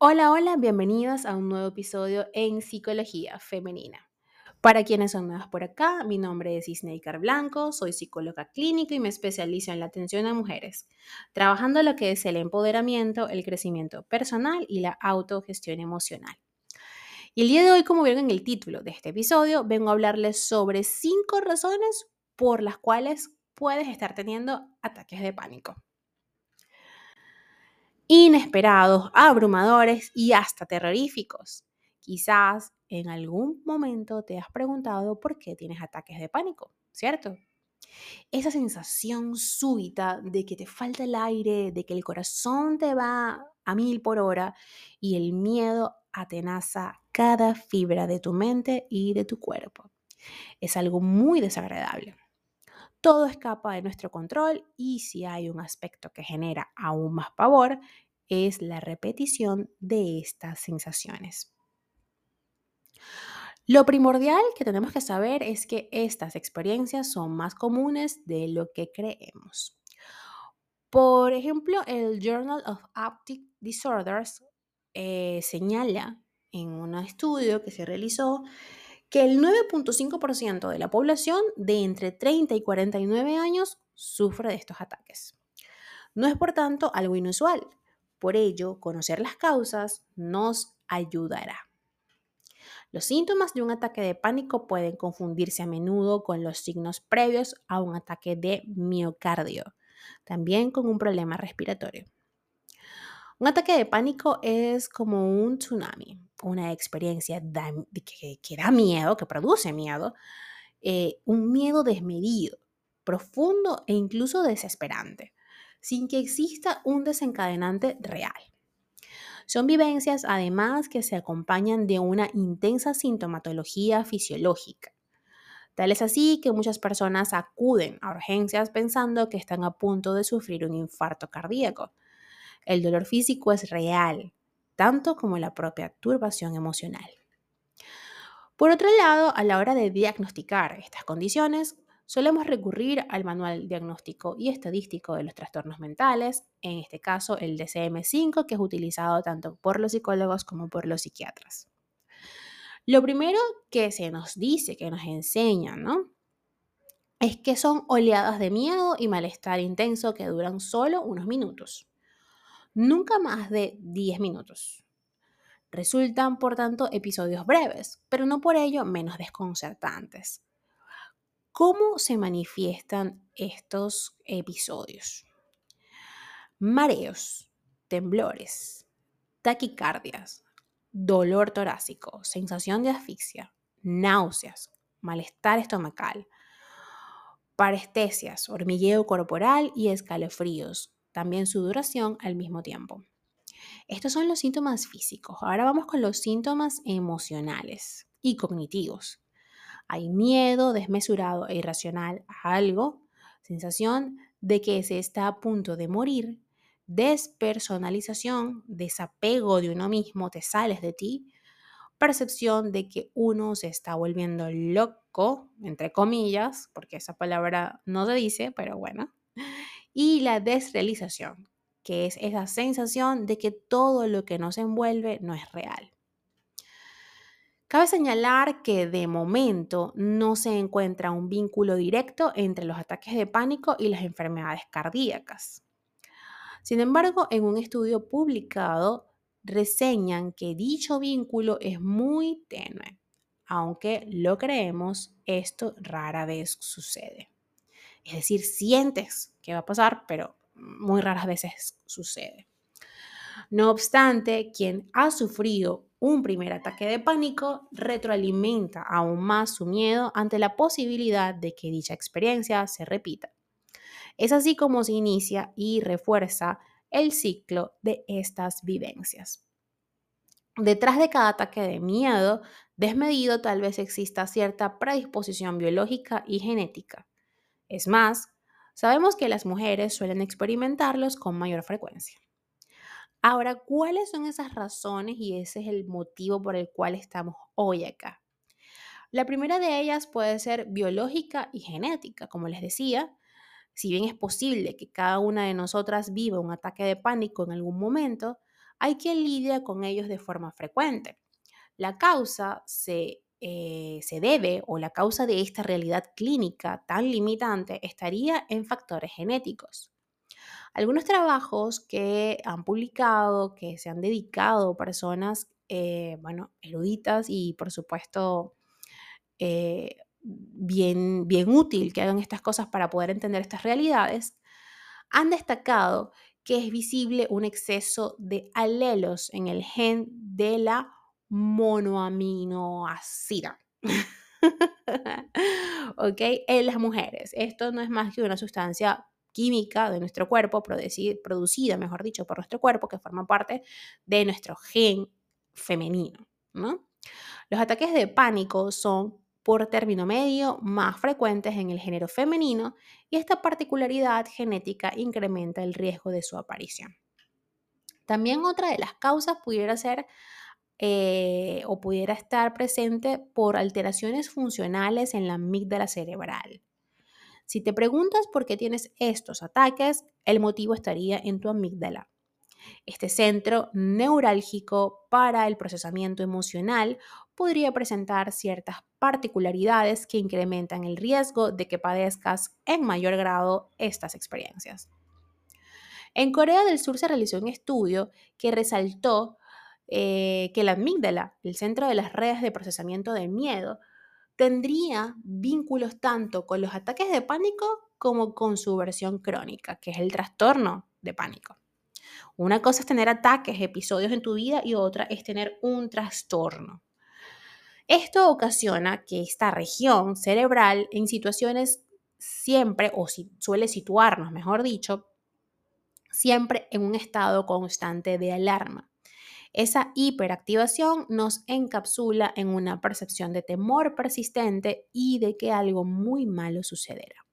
Hola, hola, bienvenidos a un nuevo episodio en Psicología Femenina. Para quienes son nuevas por acá, mi nombre es Isneikar Blanco, soy psicóloga clínica y me especializo en la atención a mujeres, trabajando lo que es el empoderamiento, el crecimiento personal y la autogestión emocional. Y el día de hoy, como vieron en el título de este episodio, vengo a hablarles sobre cinco razones por las cuales puedes estar teniendo ataques de pánico inesperados, abrumadores y hasta terroríficos. Quizás en algún momento te has preguntado por qué tienes ataques de pánico, ¿cierto? Esa sensación súbita de que te falta el aire, de que el corazón te va a mil por hora y el miedo atenaza cada fibra de tu mente y de tu cuerpo. Es algo muy desagradable. Todo escapa de nuestro control y si hay un aspecto que genera aún más pavor, es la repetición de estas sensaciones. Lo primordial que tenemos que saber es que estas experiencias son más comunes de lo que creemos. Por ejemplo, el Journal of Optic Disorders eh, señala en un estudio que se realizó que el 9.5% de la población de entre 30 y 49 años sufre de estos ataques. No es por tanto algo inusual. Por ello, conocer las causas nos ayudará. Los síntomas de un ataque de pánico pueden confundirse a menudo con los signos previos a un ataque de miocardio, también con un problema respiratorio. Un ataque de pánico es como un tsunami, una experiencia que, da miedo, que produce miedo, eh, un miedo desmedido, profundo e incluso desesperante, sin que exista un desencadenante real. Son vivencias además que se acompañan de una intensa sintomatología fisiológica. Tal es así que muchas personas acuden a urgencias pensando que están a punto de sufrir un infarto cardíaco el dolor físico es real, tanto como la propia turbación emocional. Por otro lado, a la hora de diagnosticar estas condiciones, solemos recurrir al Manual Diagnóstico y Estadístico de los Trastornos Mentales, en este caso el DCM5, que es utilizado tanto por los psicólogos como por los psiquiatras. Lo primero que se nos dice, que nos enseñan, ¿no? Es que son oleadas de miedo y malestar intenso que duran solo unos minutos nunca más de 10 minutos. Resultan, por tanto, episodios breves, pero no por ello menos desconcertantes. ¿Cómo se manifiestan estos episodios? Mareos, temblores, taquicardias, dolor torácico, sensación de asfixia, náuseas, malestar estomacal, parestesias, hormigueo corporal y escalofríos, también su duración al mismo tiempo. Estos son los síntomas físicos. Ahora vamos con los síntomas emocionales y cognitivos. Hay miedo desmesurado e irracional a algo, sensación de que se está a punto de morir, despersonalización, desapego de uno mismo, te sales de ti, percepción de que uno se está volviendo loco, entre comillas, porque esa palabra no se dice, pero bueno, y la desrealización, que es esa sensación de que todo lo que nos envuelve no es real. Cabe señalar que de momento no se encuentra un vínculo directo entre los ataques de pánico y las enfermedades cardíacas. Sin embargo, en un estudio publicado reseñan que dicho vínculo es muy tenue. Aunque lo creemos, esto rara vez sucede. Es decir, sientes que va a pasar, pero muy raras veces sucede. No obstante, quien ha sufrido un primer ataque de pánico retroalimenta aún más su miedo ante la posibilidad de que dicha experiencia se repita. Es así como se inicia y refuerza el ciclo de estas vivencias. Detrás de cada ataque de miedo desmedido tal vez exista cierta predisposición biológica y genética. Es más, sabemos que las mujeres suelen experimentarlos con mayor frecuencia. Ahora, ¿cuáles son esas razones y ese es el motivo por el cual estamos hoy acá? La primera de ellas puede ser biológica y genética, como les decía. Si bien es posible que cada una de nosotras viva un ataque de pánico en algún momento, hay quien lidia con ellos de forma frecuente. La causa se, eh, se debe o la causa de esta realidad clínica tan limitante estaría en factores genéticos. Algunos trabajos que han publicado, que se han dedicado personas, eh, bueno, eruditas y por supuesto eh, bien, bien útil que hagan estas cosas para poder entender estas realidades, han destacado que es visible un exceso de alelos en el gen de la monoaminoácida. ¿Ok? En las mujeres. Esto no es más que una sustancia química de nuestro cuerpo, producida, mejor dicho, por nuestro cuerpo, que forma parte de nuestro gen femenino. ¿no? Los ataques de pánico son por término medio más frecuentes en el género femenino y esta particularidad genética incrementa el riesgo de su aparición. También otra de las causas pudiera ser eh, o pudiera estar presente por alteraciones funcionales en la amígdala cerebral. Si te preguntas por qué tienes estos ataques, el motivo estaría en tu amígdala. Este centro neurálgico para el procesamiento emocional podría presentar ciertas particularidades que incrementan el riesgo de que padezcas en mayor grado estas experiencias. En Corea del Sur se realizó un estudio que resaltó eh, que la amígdala, el centro de las redes de procesamiento del miedo, tendría vínculos tanto con los ataques de pánico como con su versión crónica, que es el trastorno de pánico. Una cosa es tener ataques, episodios en tu vida y otra es tener un trastorno. Esto ocasiona que esta región cerebral en situaciones siempre, o si, suele situarnos, mejor dicho, siempre en un estado constante de alarma. Esa hiperactivación nos encapsula en una percepción de temor persistente y de que algo muy malo sucederá.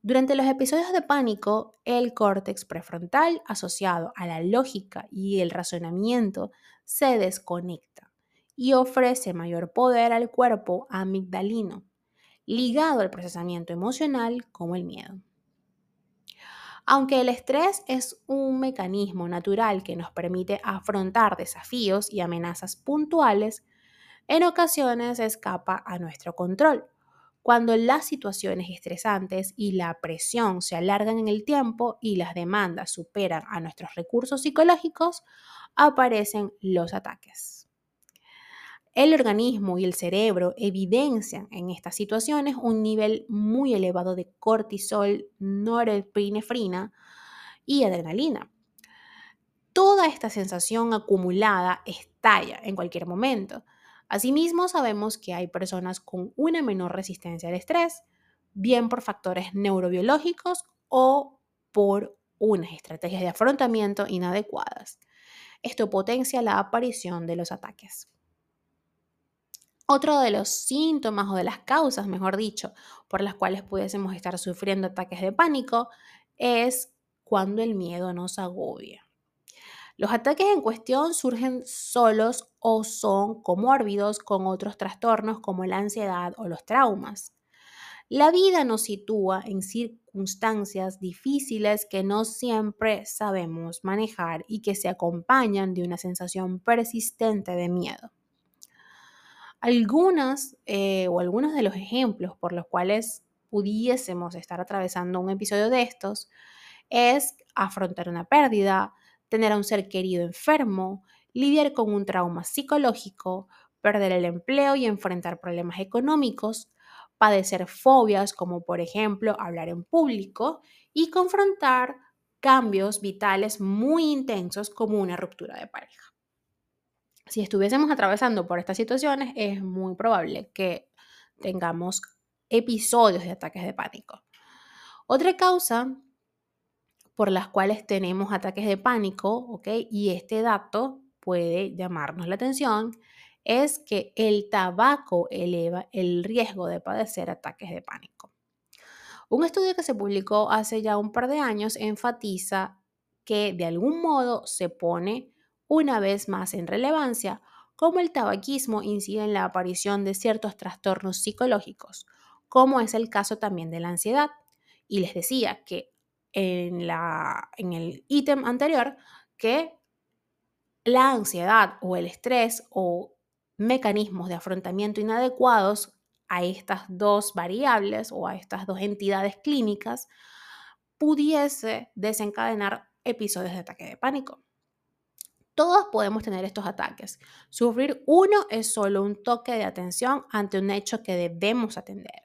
Durante los episodios de pánico, el córtex prefrontal asociado a la lógica y el razonamiento se desconecta y ofrece mayor poder al cuerpo amigdalino, ligado al procesamiento emocional como el miedo. Aunque el estrés es un mecanismo natural que nos permite afrontar desafíos y amenazas puntuales, en ocasiones escapa a nuestro control. Cuando las situaciones estresantes y la presión se alargan en el tiempo y las demandas superan a nuestros recursos psicológicos, aparecen los ataques. El organismo y el cerebro evidencian en estas situaciones un nivel muy elevado de cortisol, norepinefrina y adrenalina. Toda esta sensación acumulada estalla en cualquier momento. Asimismo, sabemos que hay personas con una menor resistencia al estrés, bien por factores neurobiológicos o por unas estrategias de afrontamiento inadecuadas. Esto potencia la aparición de los ataques. Otro de los síntomas o de las causas, mejor dicho, por las cuales pudiésemos estar sufriendo ataques de pánico es cuando el miedo nos agobia. Los ataques en cuestión surgen solos o son comórbidos con otros trastornos como la ansiedad o los traumas. La vida nos sitúa en circunstancias difíciles que no siempre sabemos manejar y que se acompañan de una sensación persistente de miedo. Algunas eh, o algunos de los ejemplos por los cuales pudiésemos estar atravesando un episodio de estos es afrontar una pérdida, tener a un ser querido enfermo, lidiar con un trauma psicológico, perder el empleo y enfrentar problemas económicos, padecer fobias como por ejemplo hablar en público y confrontar cambios vitales muy intensos como una ruptura de pareja si estuviésemos atravesando por estas situaciones, es muy probable que tengamos episodios de ataques de pánico. Otra causa por las cuales tenemos ataques de pánico, ¿ok? Y este dato puede llamarnos la atención, es que el tabaco eleva el riesgo de padecer ataques de pánico. Un estudio que se publicó hace ya un par de años enfatiza que de algún modo se pone una vez más en relevancia cómo el tabaquismo incide en la aparición de ciertos trastornos psicológicos, como es el caso también de la ansiedad. Y les decía que en, en el ítem anterior que La ansiedad o el estrés o mecanismos de afrontamiento inadecuados a estas dos variables o a estas dos entidades clínicas pudiese desencadenar episodios de ataque de pánico. Todos podemos tener estos ataques. Sufrir uno es solo un toque de atención ante un hecho que debemos atender.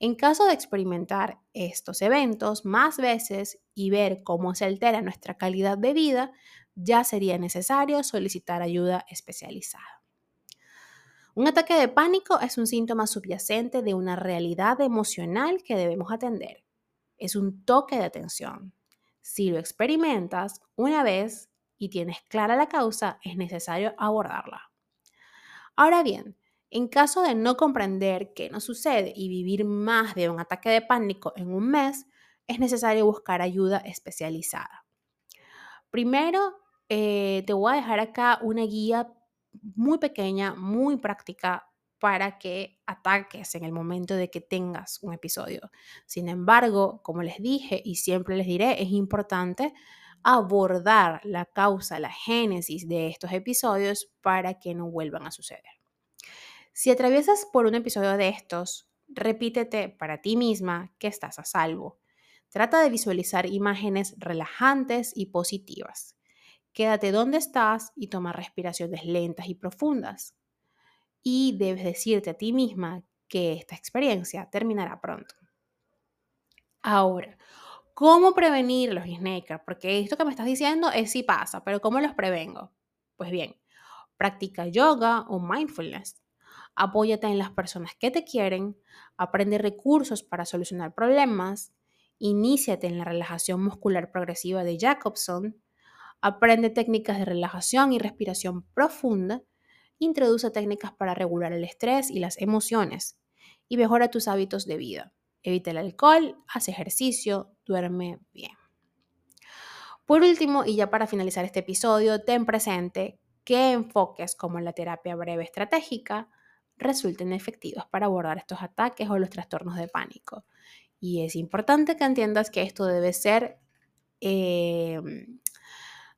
En caso de experimentar estos eventos más veces y ver cómo se altera nuestra calidad de vida, ya sería necesario solicitar ayuda especializada. Un ataque de pánico es un síntoma subyacente de una realidad emocional que debemos atender. Es un toque de atención. Si lo experimentas una vez y tienes clara la causa, es necesario abordarla. Ahora bien, en caso de no comprender qué nos sucede y vivir más de un ataque de pánico en un mes, es necesario buscar ayuda especializada. Primero, eh, te voy a dejar acá una guía muy pequeña, muy práctica para que ataques en el momento de que tengas un episodio. Sin embargo, como les dije y siempre les diré, es importante abordar la causa, la génesis de estos episodios para que no vuelvan a suceder. Si atraviesas por un episodio de estos, repítete para ti misma que estás a salvo. Trata de visualizar imágenes relajantes y positivas. Quédate donde estás y toma respiraciones lentas y profundas. Y debes decirte a ti misma que esta experiencia terminará pronto. Ahora, ¿cómo prevenir los snakers? Porque esto que me estás diciendo es si pasa, pero ¿cómo los prevengo? Pues bien, practica yoga o mindfulness. Apóyate en las personas que te quieren, aprende recursos para solucionar problemas, iníciate en la relajación muscular progresiva de Jacobson, Aprende técnicas de relajación y respiración profunda. Introduce técnicas para regular el estrés y las emociones. Y mejora tus hábitos de vida. Evita el alcohol, haz ejercicio, duerme bien. Por último, y ya para finalizar este episodio, ten presente que enfoques como la terapia breve estratégica resulten efectivos para abordar estos ataques o los trastornos de pánico. Y es importante que entiendas que esto debe ser eh,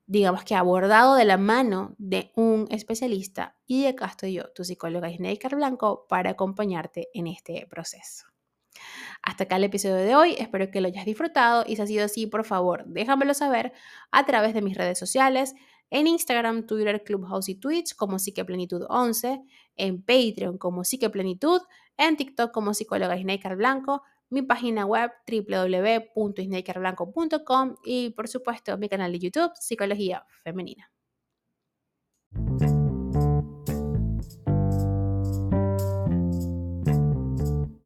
digamos que abordado de la mano de un especialista y acá estoy yo, tu psicóloga Isneikar Blanco, para acompañarte en este proceso. Hasta acá el episodio de hoy, espero que lo hayas disfrutado y si ha sido así, por favor, déjamelo saber a través de mis redes sociales, en Instagram, Twitter, Clubhouse y Twitch como Psiqueplenitud11, en Patreon como Psiqueplenitud, en TikTok como psicóloga Isneikar Blanco, mi página web www.snakerblanco.com y por supuesto mi canal de YouTube Psicología Femenina.